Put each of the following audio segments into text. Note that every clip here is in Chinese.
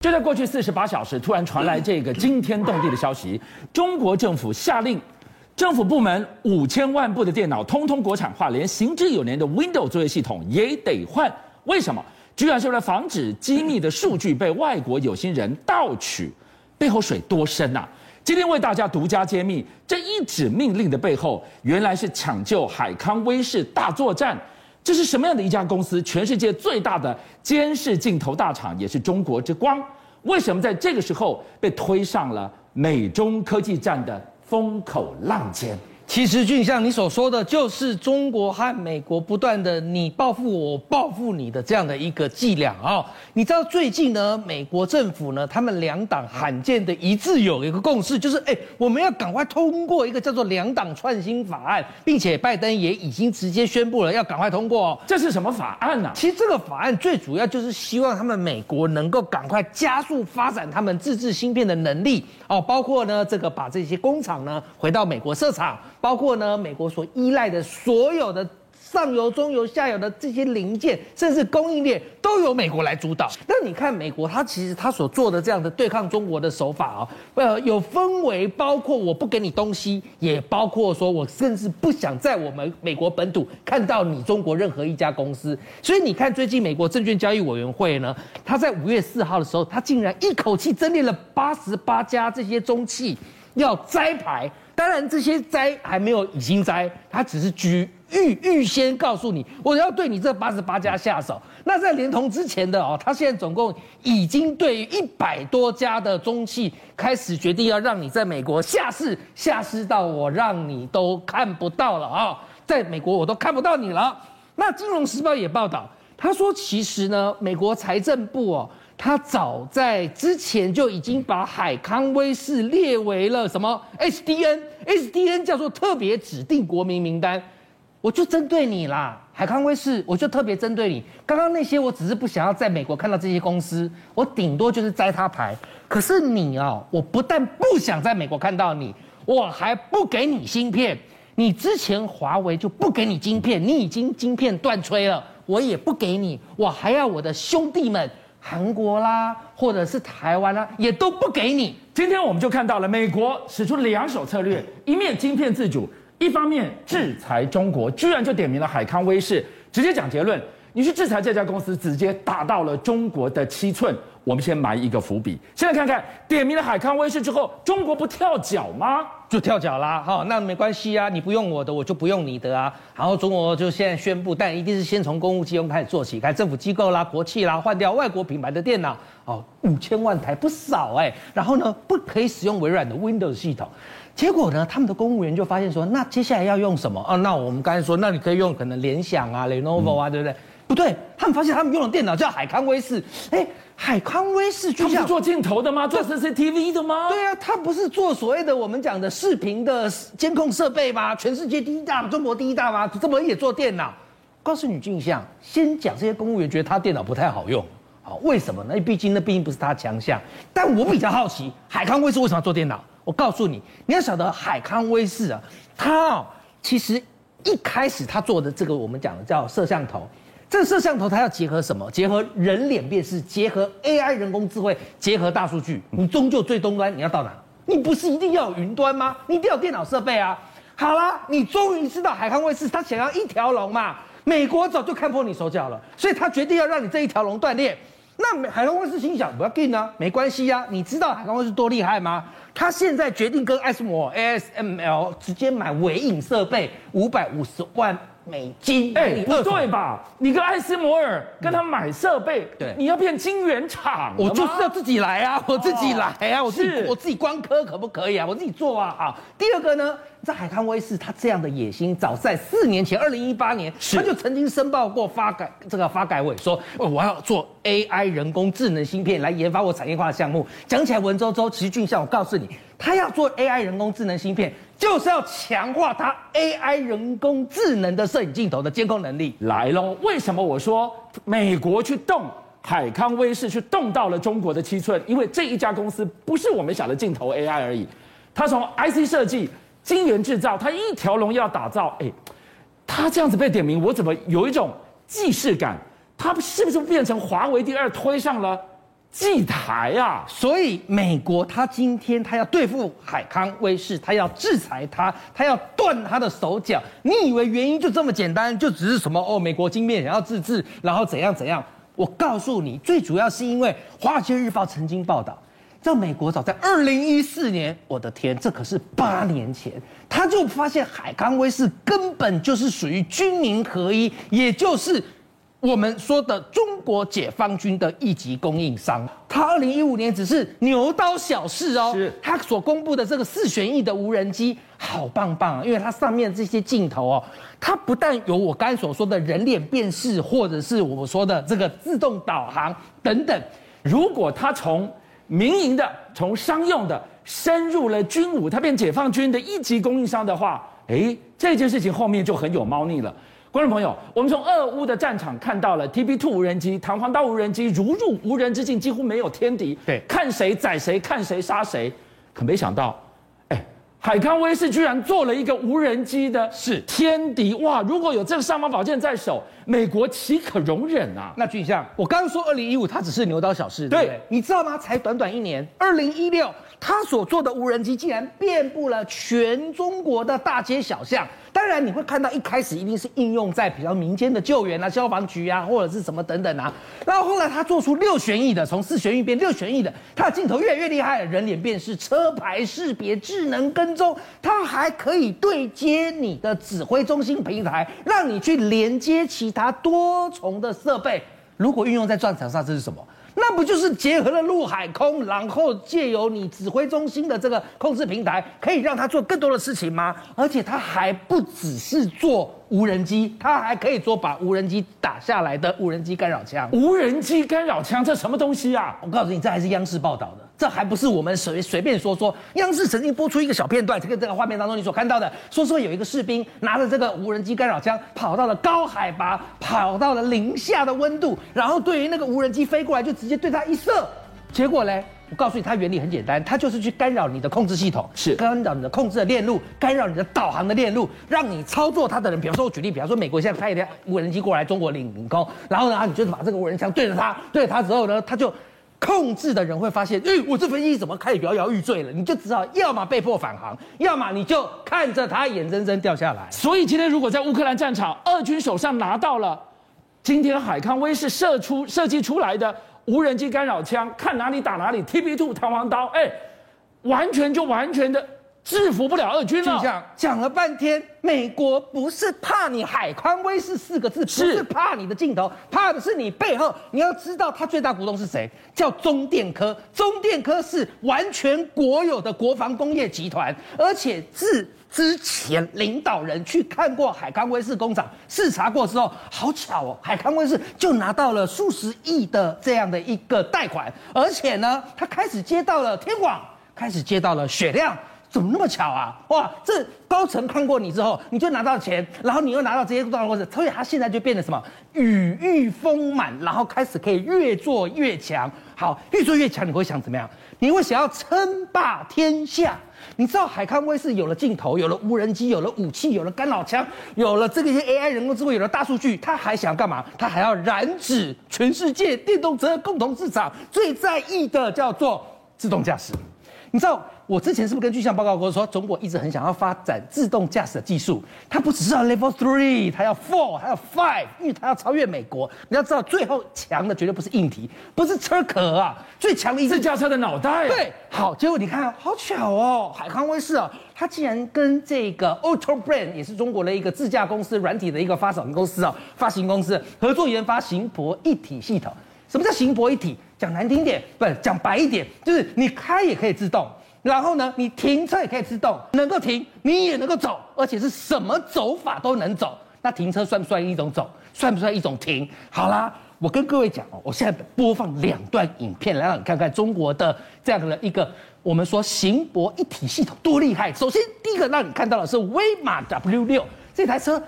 就在过去四十八小时，突然传来这个惊天动地的消息：中国政府下令，政府部门五千万部的电脑通通国产化，连行之有年的 Windows 作业系统也得换。为什么？居然是为了防止机密的数据被外国有心人盗取。背后水多深呐？今天为大家独家揭秘这一纸命令的背后，原来是抢救海康威视大作战。这是什么样的一家公司？全世界最大的监视镜头大厂，也是中国之光。为什么在这个时候被推上了美中科技战的风口浪尖？其实，俊像，你所说的就是中国和美国不断的你报复我，我报复你的这样的一个伎俩啊！你知道最近呢，美国政府呢，他们两党罕见的一致有一个共识，就是哎，我们要赶快通过一个叫做两党创新法案，并且拜登也已经直接宣布了要赶快通过。这是什么法案呢？其实这个法案最主要就是希望他们美国能够赶快加速发展他们自制芯片的能力哦，包括呢这个把这些工厂呢回到美国设厂。包括呢，美国所依赖的所有的上游、中游、下游的这些零件，甚至供应链，都由美国来主导。那你看，美国它其实它所做的这样的对抗中国的手法啊，呃，有分为包括我不给你东西，也包括说我甚至不想在我们美国本土看到你中国任何一家公司。所以你看，最近美国证券交易委员会呢，它在五月四号的时候，它竟然一口气增列了八十八家这些中企要摘牌。当然，这些摘还没有已经摘，他只是举预预先告诉你，我要对你这八十八家下手。那在连同之前的哦，他现在总共已经对一百多家的中企开始决定要让你在美国下市，下市到我让你都看不到了啊，在美国我都看不到你了。那《金融时报》也报道，他说其实呢，美国财政部哦。他早在之前就已经把海康威视列为了什么 SDN，SDN 叫做特别指定国民名单，我就针对你啦，海康威视，我就特别针对你。刚刚那些我只是不想要在美国看到这些公司，我顶多就是摘他牌。可是你哦，我不但不想在美国看到你，我还不给你芯片。你之前华为就不给你晶片，你已经晶片断炊了，我也不给你，我还要我的兄弟们。韩国啦，或者是台湾啦，也都不给你。今天我们就看到了美国使出两手策略，一面晶片自主，一方面制裁中国，居然就点名了海康威视，直接讲结论：你去制裁这家公司，直接打到了中国的七寸。我们先埋一个伏笔，现在看看点名了海康威视之后，中国不跳脚吗？就跳脚啦，哈，那没关系啊，你不用我的，我就不用你的啊。然后中国就现在宣布，但一定是先从公务机用开始做起，看政府机构啦、国企啦，换掉外国品牌的电脑，哦，五千万台不少哎。然后呢，不可以使用微软的 Windows 系统。结果呢，他们的公务员就发现说，那接下来要用什么？哦，那我们刚才说，那你可以用可能联想啊、Lenovo 啊，对不对？不对，他们发现他们用的电脑叫海康威视，哎。海康威视就是做镜头的吗？做 CCTV 的吗？对啊，他不是做所谓的我们讲的视频的监控设备吗？全世界第一大，中国第一大吗？怎么也做电脑？告诉你，镜像，先讲这些公务员觉得他电脑不太好用，好，为什么呢？毕竟那毕竟不是他强项。但我比较好奇，海康威视为什么要做电脑？我告诉你，你要晓得海康威视啊，他其实一开始他做的这个我们讲的叫摄像头。这个摄像头它要结合什么？结合人脸辨识，结合 AI 人工智慧，结合大数据。你终究最终端你要到哪？你不是一定要有云端吗？你一定要有电脑设备啊！好啦，你终于知道海康威视他想要一条龙嘛？美国早就看破你手脚了，所以他决定要让你这一条龙断裂。那海康威视心想不要紧啊，没关系呀、啊。你知道海康威视多厉害吗？他现在决定跟艾斯摩 ASML 直接买微影设备五百五十万。美金哎，不对吧？你跟艾斯摩尔跟他买设备，对，你要变晶圆厂，我就是要自己来啊，我自己来啊，我自己我自己光科可不可以啊？我自己做啊啊！第二个呢，在海康威视，他这样的野心，早在四年前，二零一八年，他就曾经申报过发改这个发改委说，我要做 AI 人工智能芯片来研发我产业化的项目。讲起来文绉绉，其实俊相，我告诉你，他要做 AI 人工智能芯片。就是要强化它 AI 人工智能的摄影镜头的监控能力。来喽，为什么我说美国去动海康威视去动到了中国的七寸？因为这一家公司不是我们想的镜头 AI 而已，它从 IC 设计、晶圆制造，它一条龙要打造。哎，它这样子被点名，我怎么有一种既视感？它是不是变成华为第二推上了祭台啊！所以美国他今天他要对付海康威视，他要制裁他，他要断他的手脚。你以为原因就这么简单？就只是什么哦？美国晶片想要自治，然后怎样怎样？我告诉你，最主要是因为《华尔街日报》曾经报道，在美国早在二零一四年，我的天，这可是八年前，他就发现海康威视根本就是属于军民合一，也就是。我们说的中国解放军的一级供应商，他二零一五年只是牛刀小试哦，是他所公布的这个四旋翼的无人机，好棒棒啊！因为它上面这些镜头哦，它不但有我刚才所说的人脸辨识，或者是我说的这个自动导航等等。如果它从民营的、从商用的深入了军武，它变解放军的一级供应商的话，诶，这件事情后面就很有猫腻了。观众朋友，我们从俄乌的战场看到了 TB2 无人机、弹簧刀无人机如入无人之境，几乎没有天敌。对，看谁宰谁，看谁杀谁。可没想到，哎，海康威视居然做了一个无人机的是天敌哇！如果有这个尚方宝剑在手，美国岂可容忍啊？那俊相，我刚刚说二零一五，它只是牛刀小试，对不对？对，你知道吗？才短短一年，二零一六，他所做的无人机竟然遍布了全中国的大街小巷。当然，你会看到一开始一定是应用在比较民间的救援啊、消防局啊，或者是什么等等啊。然后后来他做出六旋翼的，从四旋翼变六旋翼的，它的镜头越来越厉害，人脸辨识、车牌识别、智能跟踪，它还可以对接你的指挥中心平台，让你去连接其他多重的设备。如果运用在战场上，这是什么？那不就是结合了陆海空，然后借由你指挥中心的这个控制平台，可以让它做更多的事情吗？而且它还不只是做无人机，它还可以做把无人机打下来的无人机干扰枪。无人机干扰枪，这什么东西啊？我告诉你，这还是央视报道的。这还不是我们随随便说说，央视曾经播出一个小片段，这个这个画面当中你所看到的，说说有一个士兵拿着这个无人机干扰枪，跑到了高海拔，跑到了零下的温度，然后对于那个无人机飞过来，就直接对它一射，结果嘞，我告诉你，它原理很简单，它就是去干扰你的控制系统，是干扰你的控制的链路，干扰你的导航的链路，让你操作它的人，比方说我举例，比方说美国现在派一台无人机过来中国领领空，然后呢，你就是把这个无人枪对着它，对着它之后呢，它就。控制的人会发现，哎，我这飞机怎么开始摇摇欲坠了？你就只好要么被迫返航，要么你就看着它眼睁睁掉下来。所以今天如果在乌克兰战场，俄军手上拿到了今天海康威视射出设计出来的无人机干扰枪，看哪里打哪里 T B Two 弹簧刀，哎，完全就完全的。制服不了俄军了。讲了半天，美国不是怕你海康威视四个字，不是怕你的镜头，怕的是你背后。你要知道，他最大股东是谁？叫中电科。中电科是完全国有的国防工业集团，而且自之前领导人去看过海康威视工厂视察过之后，好巧哦，海康威视就拿到了数十亿的这样的一个贷款，而且呢，他开始接到了天网，开始接到了雪亮。怎么那么巧啊！哇，这高层看过你之后，你就拿到钱，然后你又拿到这些状况，所以他现在就变得什么羽翼丰满，然后开始可以越做越强。好，越做越强，你会想怎么样？你会想要称霸天下？你知道海康威视有了镜头，有了无人机，有了武器，有了干扰枪，有了这个些 AI 人工智慧，有了大数据，他还想干嘛？他还要染指全世界电动车共同市场最在意的叫做自动驾驶。你知道？我之前是不是跟巨象报告过说，中国一直很想要发展自动驾驶的技术？它不只是要 level three，它要 four，还要 five，因为它要超越美国。你要知道，最后强的绝对不是硬体，不是车壳啊，最强的一是自驾车的脑袋。对，好，结果你看，好巧哦，海康威视啊，它竟然跟这个 Auto Brand 也是中国的一个自驾公司软体的一个发展公司啊，发行公司合作研发行博一体系统。什么叫行博一体？讲难听点，不是讲白一点，就是你开也可以自动。然后呢，你停车也可以自动，能够停，你也能够走，而且是什么走法都能走。那停车算不算一种走？算不算一种停？好啦，我跟各位讲哦，我现在播放两段影片，来让你看看中国的这样的一个我们说行博一体系统多厉害。首先，第一个让你看到的是威马 W 六这台车，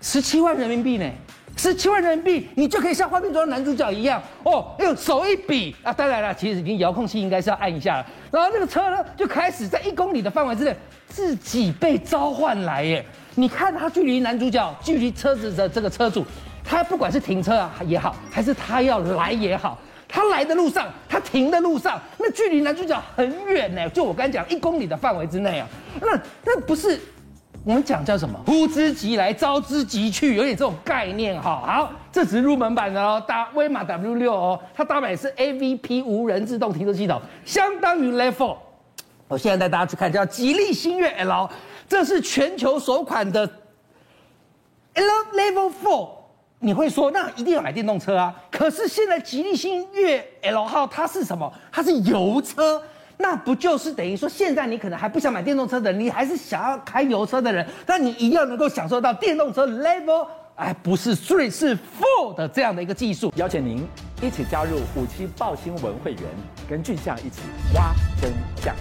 十七万人民币呢。十七万人民币，你就可以像画面中的男主角一样哦，用手一比啊，当然了，其实你遥控器应该是要按一下了，然后这个车呢就开始在一公里的范围之内自己被召唤来耶。你看它距离男主角、距离车子的这个车主，他不管是停车啊也好，还是他要来也好。他来的路上，他停的路上，那距离男主角很远呢，就我刚才讲一公里的范围之内啊，那那不是我们讲叫什么？呼之即来，招之即去，有点这种概念哈。好，这只是入门版的哦，搭威马 W 六哦，它搭载的是 AVP 无人自动停车系统，相当于 Level。我现在带大家去看，叫吉利星越 L，这是全球首款的 L Level Four。你会说，那一定要买电动车啊？可是现在吉利星越 L 号它是什么？它是油车，那不就是等于说，现在你可能还不想买电动车的人，你还是想要开油车的人，但你一样能够享受到电动车 Level，哎，不是 Three 是 Four 的这样的一个技术。邀请您一起加入五七报新闻会员，跟俊相一起挖真相。